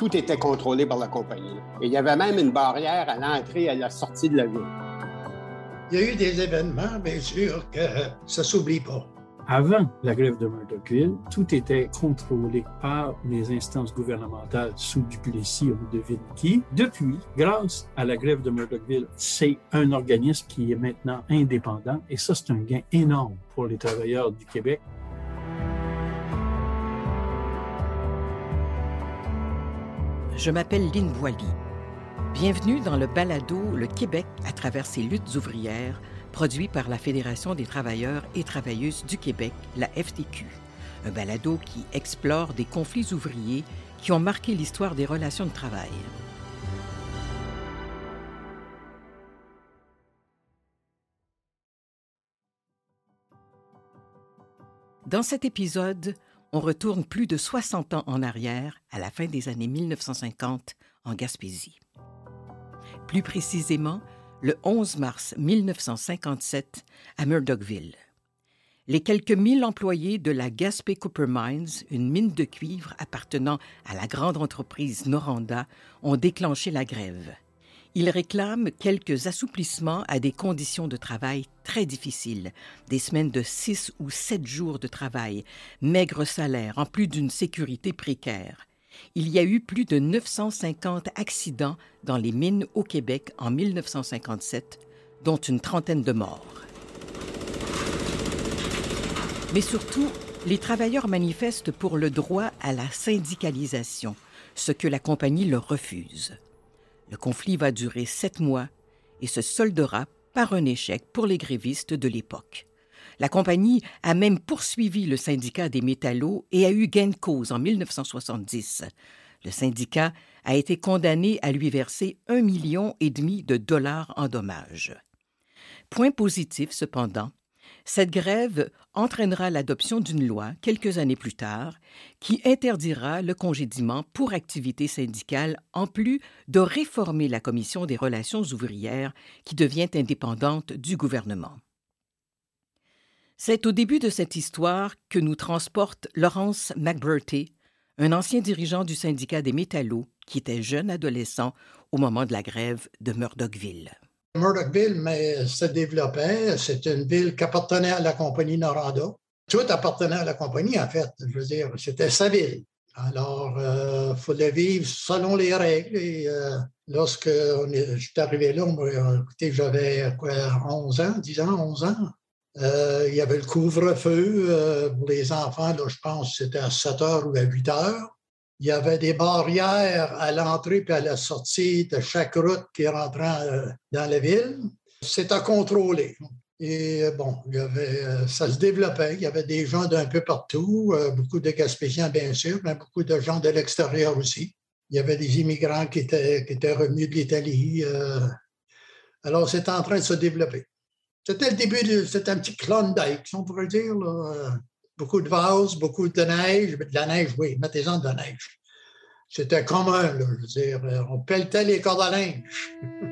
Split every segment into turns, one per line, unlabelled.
tout était contrôlé par la compagnie. Et il y avait même une barrière à l'entrée et à la sortie de la ville.
Il y a eu des événements, bien sûr, que ça s'oublie pas.
Avant la grève de Murdochville, tout était contrôlé par les instances gouvernementales sous Duplessis ou de qui, depuis, grâce à la grève de Murdochville, c'est un organisme qui est maintenant indépendant et ça, c'est un gain énorme pour les travailleurs du Québec.
Je m'appelle Lynne Boily. Bienvenue dans le balado Le Québec à travers ses luttes ouvrières produit par la Fédération des travailleurs et travailleuses du Québec, la FTQ. Un balado qui explore des conflits ouvriers qui ont marqué l'histoire des relations de travail. Dans cet épisode, on retourne plus de 60 ans en arrière, à la fin des années 1950, en Gaspésie. Plus précisément, le 11 mars 1957 à Murdochville. Les quelques mille employés de la Gaspé Copper Mines, une mine de cuivre appartenant à la grande entreprise Noranda, ont déclenché la grève. Ils réclament quelques assouplissements à des conditions de travail très difficiles, des semaines de six ou sept jours de travail, maigre salaire, en plus d'une sécurité précaire il y a eu plus de 950 accidents dans les mines au Québec en 1957, dont une trentaine de morts. Mais surtout, les travailleurs manifestent pour le droit à la syndicalisation, ce que la compagnie leur refuse. Le conflit va durer sept mois et se soldera par un échec pour les grévistes de l'époque. La compagnie a même poursuivi le syndicat des métallos et a eu gain de cause en 1970. Le syndicat a été condamné à lui verser un million et demi de dollars en dommages. Point positif cependant, cette grève entraînera l'adoption d'une loi quelques années plus tard qui interdira le congédiement pour activité syndicale en plus de réformer la Commission des relations ouvrières qui devient indépendante du gouvernement. C'est au début de cette histoire que nous transporte Laurence McBurty, un ancien dirigeant du syndicat des métallos qui était jeune adolescent au moment de la grève de Murdochville.
Murdochville mais, se développait. C'est une ville qui appartenait à la compagnie Noranda. Tout appartenait à la compagnie, en fait. Je veux dire, c'était sa ville. Alors, il euh, fallait vivre selon les règles. Euh, lorsque je suis arrivé là, écoutez, j'avais 11 ans, 10 ans, 11 ans. Euh, il y avait le couvre-feu euh, pour les enfants, je pense que c'était à 7 heures ou à 8 heures. Il y avait des barrières à l'entrée et à la sortie de chaque route qui rentrait euh, dans la ville. C'était contrôlé. Et bon, il y avait, ça se développait. Il y avait des gens d'un peu partout, beaucoup de Gaspésiens, bien sûr, mais beaucoup de gens de l'extérieur aussi. Il y avait des immigrants qui étaient, qui étaient revenus de l'Italie. alors, c'était en train de se développer. C'était le début, c'était un petit Klondike, on pourrait dire. Beaucoup de vases, beaucoup de neige. De la neige, oui, mettez-en de la neige. C'était commun, je veux dire. On pelletait les cordes à linge.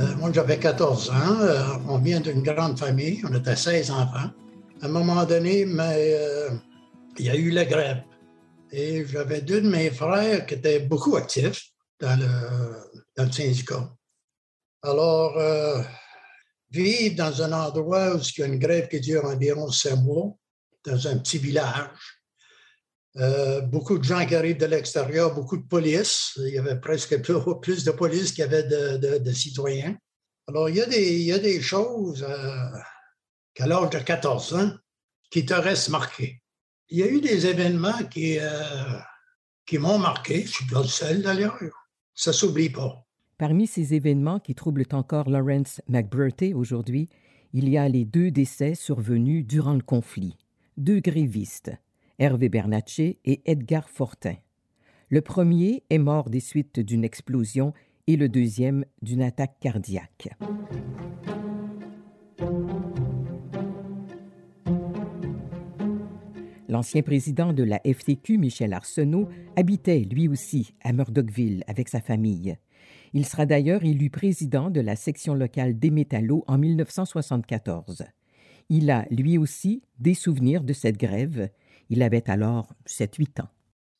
Euh, moi, j'avais 14 ans. Euh, on vient d'une grande famille. On était 16 enfants. À un moment donné, mais, euh, il y a eu la grève. Et j'avais deux de mes frères qui étaient beaucoup actifs dans le, le syndicat. Alors, euh, vivre dans un endroit où il y a une grève qui dure environ cinq mois, dans un petit village, euh, beaucoup de gens qui arrivent de l'extérieur, beaucoup de police. Il y avait presque plus, de police qu'il y avait de, citoyens. Alors, il y a des, choses euh, qu'à l'âge de 14 ans qui te restent marquées. Il y a eu des événements qui, qui m'ont marqué. Je suis pas le seul d'ailleurs ça s'oublie pas.
Parmi ces événements qui troublent encore Lawrence McBurty aujourd'hui, il y a les deux décès survenus durant le conflit. Deux grévistes, Hervé Bernatchez et Edgar Fortin. Le premier est mort des suites d'une explosion et le deuxième d'une attaque cardiaque. L'ancien président de la FTQ, Michel Arsenault, habitait lui aussi à Murdochville avec sa famille. Il sera d'ailleurs élu président de la section locale des métallos en 1974. Il a, lui aussi, des souvenirs de cette grève. Il avait alors 7-8 ans.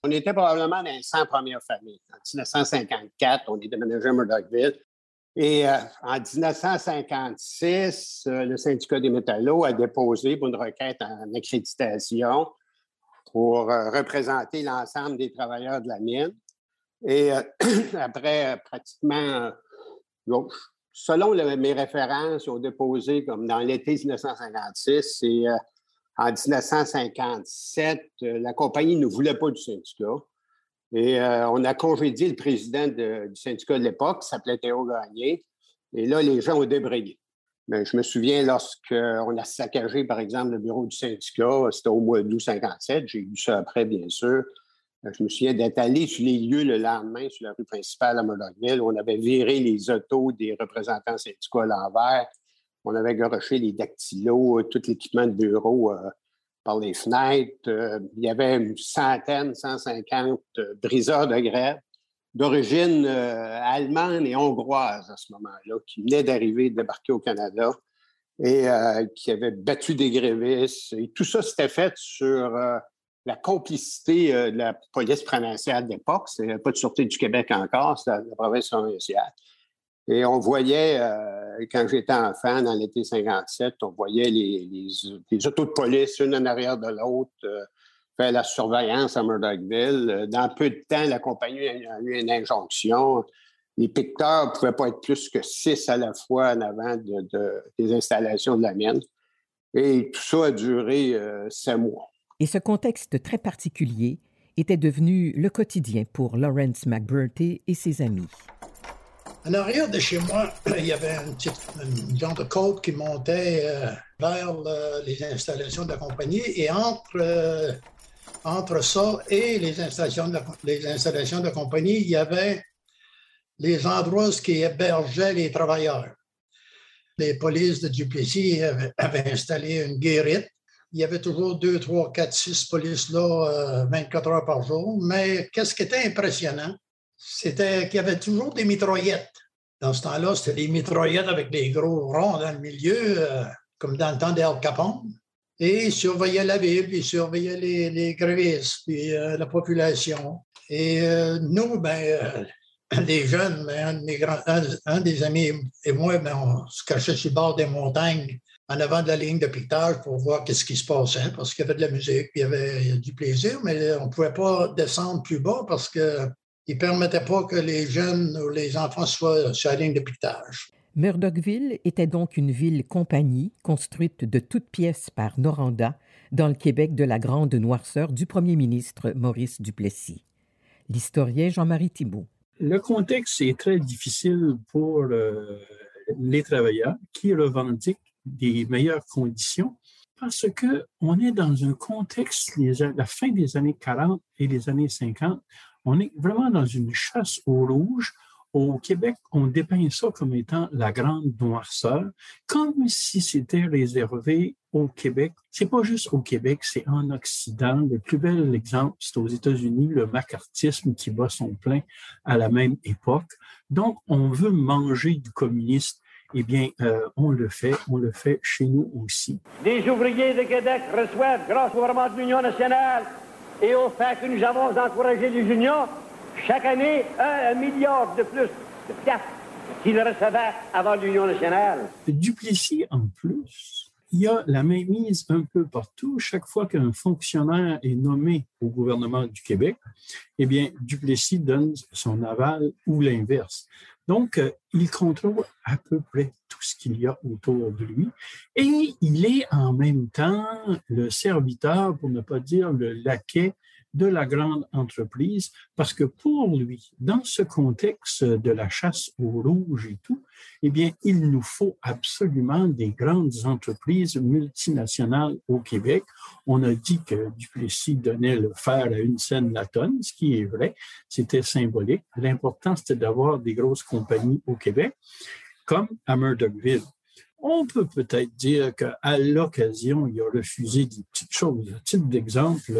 On était probablement dans les 100 premières familles. En 1954, on est déménagé à Murdochville. Et euh, en 1956, euh, le syndicat des métallos a déposé pour une requête en accréditation pour euh, représenter l'ensemble des travailleurs de la mine. Et après pratiquement, selon mes références, ont déposé comme dans l'été 1956 et en 1957, la compagnie ne voulait pas du syndicat. Et euh, on a congédié le président du syndicat de l'époque, qui s'appelait Théo Gagné. Et là, les gens ont débrayé. Mais je me souviens lorsqu'on a saccagé, par exemple, le bureau du syndicat, c'était au mois d'août 57, j'ai vu ça après, bien sûr. Euh, je me souviens d'être allé sur les lieux le lendemain, sur la rue principale à Murdochville. On avait viré les autos des représentants syndicaux à l'envers. On avait garoché les dactylos, tout l'équipement de bureau euh, par les fenêtres. Euh, il y avait une centaine, 150 euh, briseurs de grève d'origine euh, allemande et hongroise à ce moment-là, qui venaient d'arriver, de débarquer au Canada et qui avaient battu des grévistes. Et tout ça, s'était fait sur la complicité de la police provinciale. Ce n'était pas de Sûreté du Québec encore, c'était la province provinciale. Et on voyait, euh, quand j'étais enfant, dans l'été 57, on voyait les, autos de police, une en arrière de l'autre, euh, la surveillance à Murdochville. Euh, dans peu de temps, la compagnie a eu une injonction. Les picteurs ne pouvaient pas être plus que six à la fois en avant de, des installations de la mine. Et tout ça a duré cinq mois.
Et ce contexte très particulier était devenu le quotidien pour Lawrence McBurty et ses amis.
En arrière de chez moi, il y avait une petite genre de côte qui montait euh, vers les installations de la compagnie. Et entre, euh, entre ça et les installations, de compagnie, il y avait les endroits qui hébergeaient les travailleurs. Les polices de Duplessis avaient, installé une guérite. Il y avait toujours deux, trois, quatre, six polices là 24 euh, heures par jour. Mais qu'est-ce qui était impressionnant, c'était qu'il y avait toujours des mitraillettes. Dans ce temps-là, c'était des mitraillettes avec des gros ronds dans le milieu, euh, comme dans le temps d'Al Capone. Et ils surveillaient la ville, ils surveillaient les, les grévistes, puis euh, la population. Et euh, nous, ben, les jeunes, ben, un, des amis et moi, ben, on se cachait sur le bord des montagnes en avant de la ligne de piquetage pour voir qu'est-ce qui se passait, parce qu'il y avait de la musique, il y avait du plaisir, mais on ne pouvait pas descendre plus bas parce que il ne permettait pas que les jeunes ou les enfants soient sur la ligne de piquetage.
Murdochville était donc une ville-compagnie construite de toutes pièces par Noranda dans le Québec de la grande noirceur du premier ministre Maurice Duplessis. L'historien Jean-Marie Thibault.
Le contexte est très difficile pour euh, les travailleurs qui revendiquent des meilleures conditions parce que on est dans un contexte, la fin des années 40 et les années 50, on est vraiment dans une chasse au rouge. Au Québec, on dépeint ça comme étant la grande noirceur, comme si c'était réservé au Québec. C'est pas juste au Québec, c'est en Occident. Le plus bel exemple, c'est aux États-Unis, le macartisme qui bat son plein à la même époque. Donc, on veut manger du communiste eh bien, euh, on le fait, on le fait chez nous aussi.
Les ouvriers de Québec reçoivent, grâce au gouvernement de l'Union nationale, et au fait que nous avons encouragé les unions, chaque année, un, milliard de plus de piastres qu'ils recevaient avant l'Union nationale.
Duplessis, en plus, il y a la mainmise un peu partout. Chaque fois qu'un fonctionnaire est nommé au gouvernement du Québec, eh bien, Duplessis donne son aval ou l'inverse. Donc, euh, il contrôle à peu près tout ce qu'il y a autour de lui et il est en même temps le serviteur, pour ne pas dire le laquais de la grande entreprise, parce que pour lui, dans ce contexte de la chasse au rouge et tout, eh bien, il nous faut absolument des grandes entreprises multinationales au Québec. On a dit que Duplessis donnait le fer à une scène la tonne, ce qui est vrai, c'était symbolique. L'important, c'était d'avoir des grosses compagnies au Québec, comme à Murdochville. On peut peut-être dire qu'à l'occasion, il a refusé des petites choses. À titre d'exemple,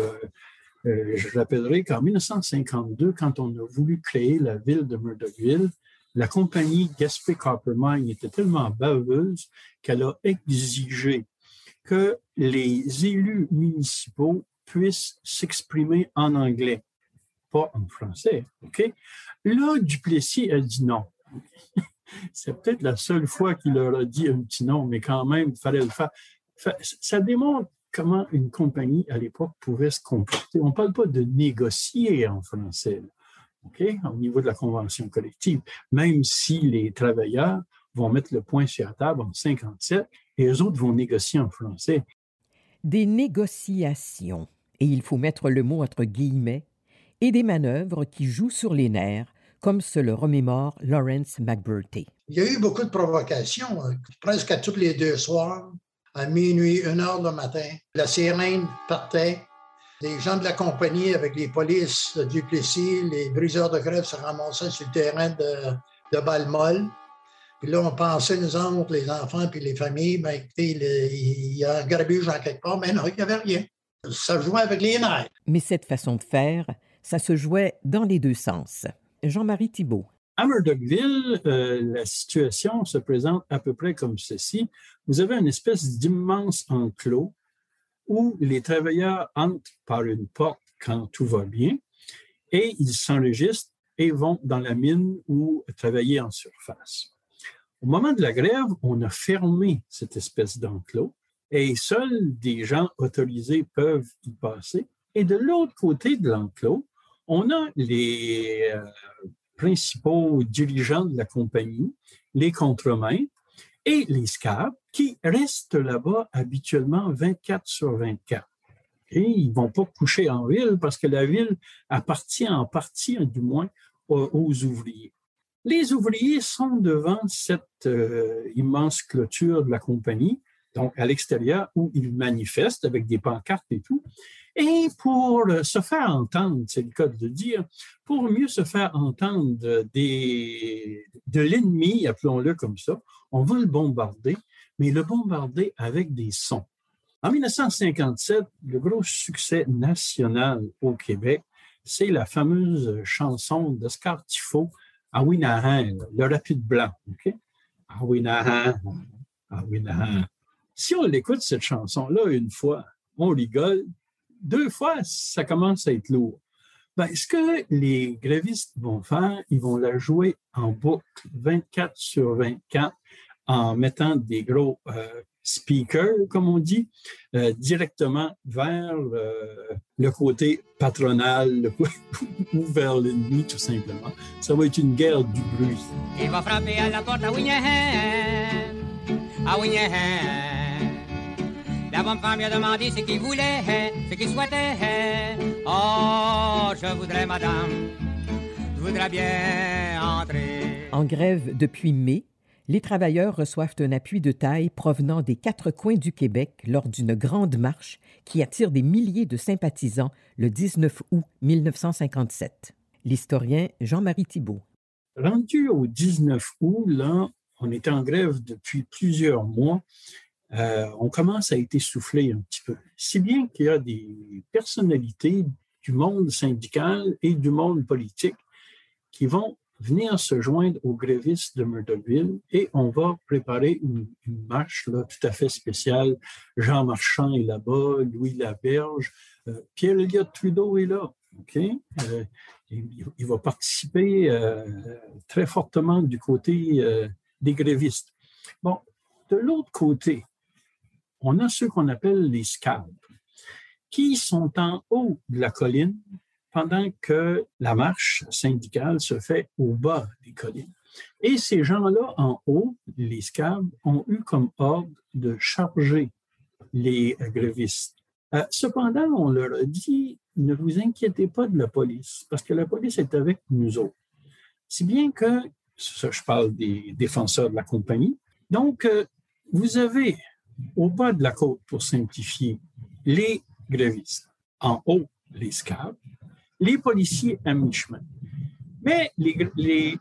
euh, je rappellerai qu'en 1952, quand on a voulu créer la ville de Murdochville, la compagnie Gaspé Copper Mine était tellement baveuse qu'elle a exigé que les élus municipaux puisse s'exprimer en anglais, pas en français. OK? Là, Duplessis a dit non. C'est peut-être la seule fois qu'il leur a dit un petit non, mais quand même, il fallait le faire. Ça démontre comment une compagnie à l'époque pouvait se comporter. On ne parle pas de négocier en français, OK, au niveau de la convention collective, même si les travailleurs vont mettre le point sur la table en 57 et les autres vont négocier en français.
Des négociations, et il faut mettre le mot entre guillemets, et des manœuvres qui jouent sur les nerfs, comme se le remémore Lawrence McBurty.
Il y a eu beaucoup de provocations, euh, presque à tous les deux soirs, à minuit, une heure le matin. La sirène partait. Les gens de la compagnie avec les polices de Duplessis, les briseurs de grève se ramassaient sur le terrain de, de Balmol. Puis là, on pensait, nous autres, les enfants puis les familles, ben, écoutez, il y a un grabuge en quelque part, mais non, il n'y avait rien. Ça jouait avec les nerfs.
Mais cette façon de faire, ça se jouait dans les deux sens. Jean-Marie Thibault.
À Murdochville, euh, la situation se présente à peu près comme ceci. Vous avez une espèce d'immense enclos où les travailleurs entrent par une porte quand tout va bien et ils s'enregistrent et vont dans la mine ou travailler en surface. Au moment de la grève, on a fermé cette espèce d'enclos et seuls des gens autorisés peuvent y passer. Et de l'autre côté de l'enclos, on a les euh, principaux dirigeants de la compagnie, les contremains et les scabs qui restent là-bas habituellement 24 sur 24. Et ils vont pas coucher en ville parce que la ville appartient en partie, du moins, aux ouvriers. Les ouvriers sont devant cette euh, immense clôture de la compagnie, donc à l'extérieur, où ils manifestent avec des pancartes et tout. Et pour se faire entendre, c'est le cas de dire, pour mieux se faire entendre de l'ennemi, appelons-le comme ça, on va le bombarder, mais le bombarder avec des sons. En 1957, le gros succès national au Québec, c'est la fameuse chanson d'Oscar Tifo, Awinahan, le rapide blanc. OK? Awinahan, Awinahan. Si on l'écoute, cette chanson-là, une fois, on rigole. Deux fois, ça commence à être lourd. Ben, ce que les grévistes vont faire, ils vont la jouer en boucle 24 sur 24 en mettant des gros euh, speakers, comme on dit, euh, directement vers le côté patronal ou vers l'ennemi, tout simplement. Ça va être une guerre du bruit. Il va frapper à la porte à à bonne femme lui a demandé ce qu'il voulait, ce qu'il souhaitait. Oh, je voudrais, madame, je voudrais bien entrer.
En grève depuis mai, les travailleurs reçoivent un appui de taille provenant des quatre coins du Québec lors d'une grande marche qui attire des milliers de sympathisants le 19 août 1957. L'historien Jean-Marie Thibault.
Rendu au 19 août, là, on est en grève depuis plusieurs mois. Euh, on commence à être essoufflé un petit peu. Si bien qu'il y a des personnalités du monde syndical et du monde politique qui vont venir se joindre aux grévistes de Murdochville et on va préparer une, marche là, tout à fait spéciale. Jean Marchand est là-bas, Louis Laberge, euh, Pierre-Éliott Trudeau est là. OK? Euh, il, va participer très fortement du côté des grévistes. Bon, de l'autre côté, on a ceux qu'on appelle les scabs, qui sont en haut de la colline pendant que la marche syndicale se fait au bas des collines. Et ces gens-là en haut, les scabs, ont eu comme ordre de charger les grévistes. Euh, cependant, on leur a dit, ne vous inquiétez pas de la police, parce que la police est avec nous autres. Si bien que, je parle des défenseurs de la compagnie, donc euh, vous avez au bas de la côte, pour simplifier, les grévistes, en haut, les scabs, les policiers à mi-chemin. Mais les,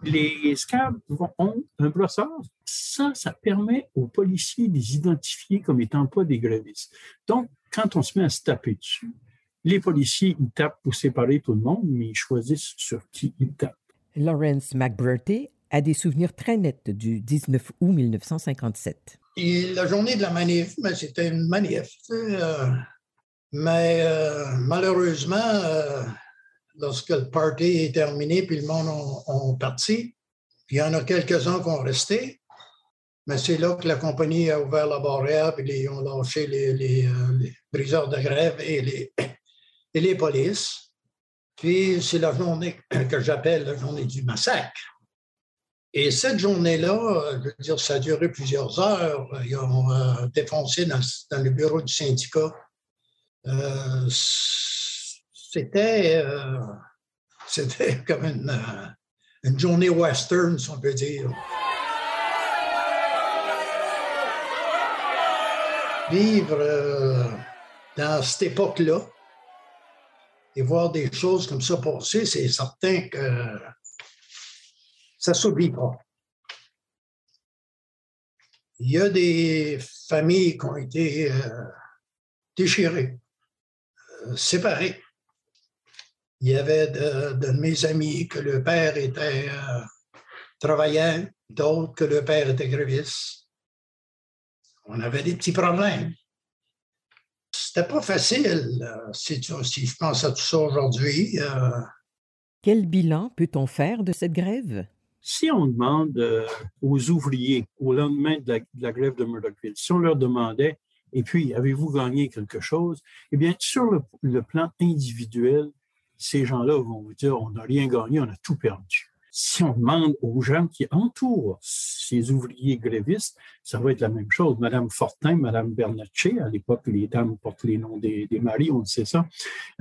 les, ont un brossard. Ça, ça permet aux policiers de les identifier comme étant pas des grévistes. Donc, quand on se met à se taper dessus, les policiers, ils tapent pour séparer tout le monde, mais ils choisissent sur qui ils tapent.
Lawrence McBurty a des souvenirs très nets du 19 août 1957.
Et la journée de la manif, ben, c'était une manif. Euh, Mais euh, malheureusement, euh, lorsque le party est terminé puis le monde ont, parti, il y en a quelques-uns qui ont resté. Mais c'est là que la compagnie a ouvert la barrière et ils ont lâché les, les, briseurs de grève et les, et les polices. Puis c'est la journée que j'appelle la journée du massacre. Et cette journée-là, je veux dire, ça a duré plusieurs heures. Ils ont euh, défoncé dans, le bureau du syndicat. Euh, c'était, euh, c'était comme une, une, journée western, si on peut dire. Vivre dans cette époque-là et voir des choses comme ça passer, c'est certain que ça ne s'oublie pas. Il y a des familles qui ont été euh, déchirées, euh, séparées. Il y avait de, mes amis que le père était euh, travaillant, d'autres que le père était gréviste. On avait des petits problèmes. C'était pas facile, si, si, je pense à tout ça aujourd'hui.
Quel bilan peut-on faire de cette grève?
Si on demande euh, aux ouvriers au lendemain de la, grève de Murdochville, si on leur demandait, et puis, avez-vous gagné quelque chose? Eh bien, sur le, plan individuel, ces gens-là vont vous dire, on n'a rien gagné, on a tout perdu. Si on demande aux gens qui entourent ces ouvriers grévistes, ça va être la même chose. Madame Fortin, Madame Bernatchez, à l'époque, les dames portent les noms des, maris, on sait ça.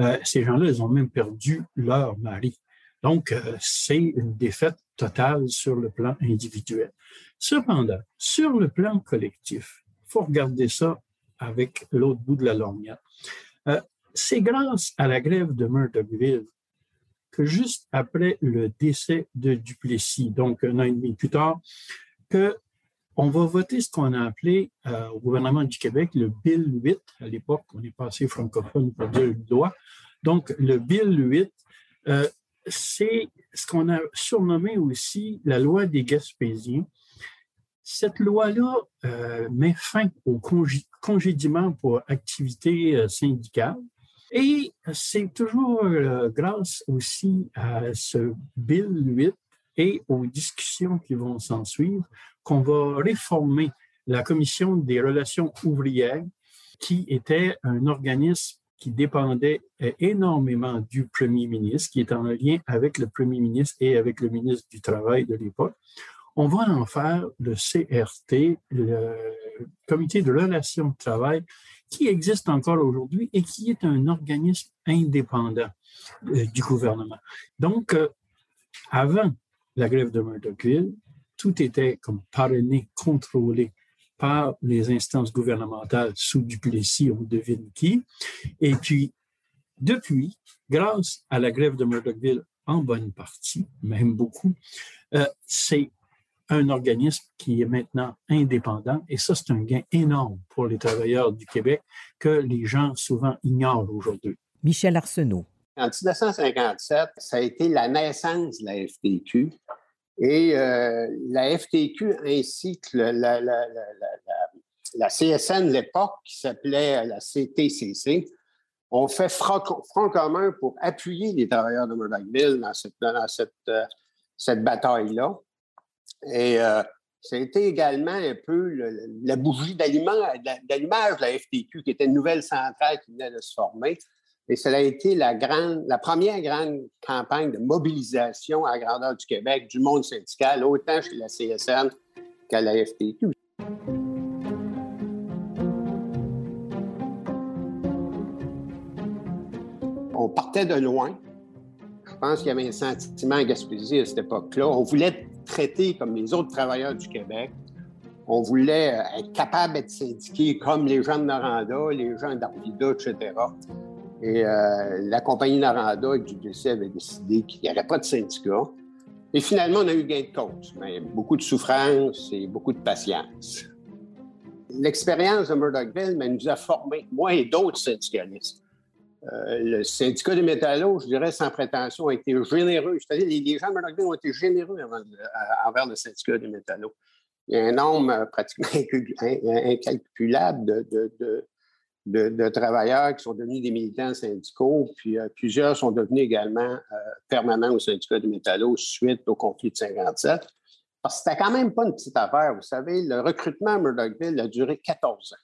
Euh, ces gens-là, ils ont même perdu leur mari. Donc, euh, c'est une défaite totale sur le plan individuel. Cependant, sur le plan collectif, il faut regarder ça avec l'autre bout de la lorgnette. Euh, c'est grâce à la grève de Murdochville que juste après le décès de Duplessis, donc un an et demi plus tard, que on va voter ce qu'on a appelé euh, au gouvernement du Québec le Bill 8. À l'époque, on est passé francophone pour dire une loi. Donc, le Bill 8, euh, c'est ce qu'on a surnommé aussi la loi des Gaspésiens. Cette loi-là euh, met fin au congédiement pour activité euh, syndicale. Et c'est toujours euh, grâce aussi à ce Bill 8 et aux discussions qui vont s'en suivre qu'on va réformer la Commission des relations ouvrières, qui était un organisme qui dépendait euh, énormément du premier ministre, qui est en lien avec le premier ministre et avec le ministre du Travail de l'époque. On va en faire le CRT, le Comité de relations de travail, qui existe encore aujourd'hui et qui est un organisme indépendant euh, du gouvernement. Donc, euh, avant la grève de Murdochville, tout était comme parrainé, contrôlé par les instances gouvernementales sous Duplessis, on devine qui. Et puis, depuis, grâce à la grève de Murdochville, en bonne partie, même beaucoup, euh, c'est un organisme qui est maintenant indépendant et ça, c'est un gain énorme pour les travailleurs du Québec que les gens souvent ignorent aujourd'hui.
Michel Arsenault.
En 1957, ça a été la naissance de la FTQ et euh, la FTQ ainsi que la, CSN de l'époque, qui s'appelait la CTCC, ont fait front, commun pour appuyer les travailleurs de Murdochville dans cette, cette, euh, cette bataille-là. Et euh, été également un peu la bougie d'allumage de la FTQ, qui était une nouvelle centrale qui venait de se former. Et cela a été la, grande, la première grande campagne de mobilisation à la grandeur du Québec, du monde syndical, autant chez la CSN qu'à la FTQ. On partait de loin. Je pense qu'il y avait un sentiment à Gaspésie à cette époque-là. On voulait être traité comme les autres travailleurs du Québec. On voulait être capable d'être syndiqué comme les gens de Noranda, les gens d'Arvida, etc. Et euh, la compagnie Naranda et Duplessis avait décidé qu'il n'y aurait pas de syndicat. Et finalement, on a eu gain de cause, mais beaucoup de souffrance et beaucoup de patience. L'expérience de Murdochville nous a formés, moi et d'autres syndicalistes. Euh, le syndicat des métallos, je dirais sans prétention, a été généreux. C'est-à-dire, les, gens de Murdochville ont été généreux envers le syndicat des métallos. Il y a un nombre pratiquement incalculable de, travailleurs qui sont devenus des militants syndicaux, puis euh, plusieurs sont devenus également euh, permanents au syndicat du métallo suite au conflit de 57. Parce que c'était quand même pas une petite affaire. Vous savez, le recrutement à Murdochville a duré 14 ans.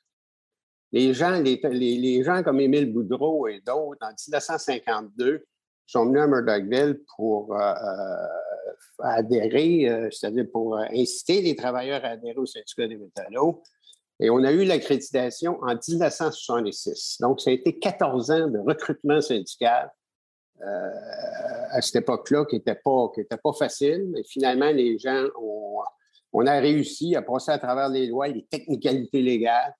Les gens, les, gens comme Émile Boudreau et d'autres, en 1952, sont venus à Murdochville pour euh, adhérer, c'est-à-dire pour inciter les travailleurs à adhérer au syndicat des métallos. Et on a eu l'accréditation en 1966. Donc, ça a été 14 ans de recrutement syndical euh, à cette époque-là qui n'était pas, pas facile. Mais finalement, les gens ont, on a réussi à passer à travers les lois, les technicalités légales.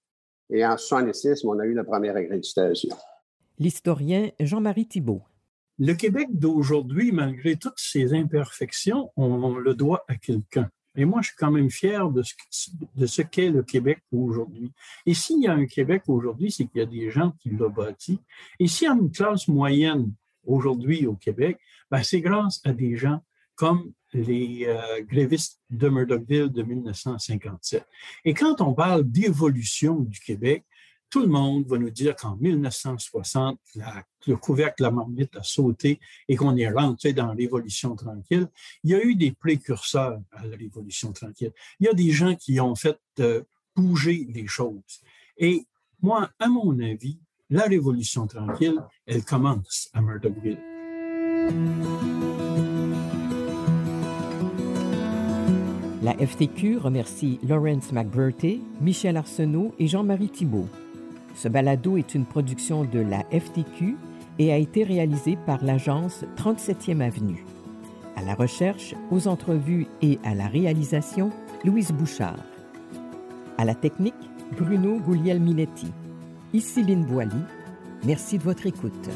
Et en 1966, on a eu la première accréditation.
L'historien Jean-Marie Thibault.
Le Québec d'aujourd'hui, malgré toutes ses imperfections, on le doit à quelqu'un. Et moi, je suis quand même fier de ce, qu'est le Québec aujourd'hui. Et s'il y a un Québec aujourd'hui, c'est qu'il y a des gens qui l'ont bâti. Et s'il y a une classe moyenne aujourd'hui au Québec, ben, c'est grâce à des gens comme les euh, grévistes de Murdochville de 1957. Et quand on parle d'évolution du Québec, tout le monde va nous dire qu'en 1960, le couvercle de la marmite a sauté et qu'on est rentré dans l'évolution tranquille. Il y a eu des précurseurs à la révolution tranquille. Il y a des gens qui ont fait euh, bouger les choses. Et moi, à mon avis, la révolution tranquille, elle commence à Murdochville.
La FTQ remercie Lawrence McBurty, Michel Arsenault et Jean-Marie Thibault. Ce balado est une production de la FTQ et a été réalisé par l'agence 37e Avenue. À la recherche, aux entrevues et à la réalisation, Louise Bouchard. À la technique, Bruno Gouliel-Minetti. Ici Lynne Boilly. Merci de votre écoute.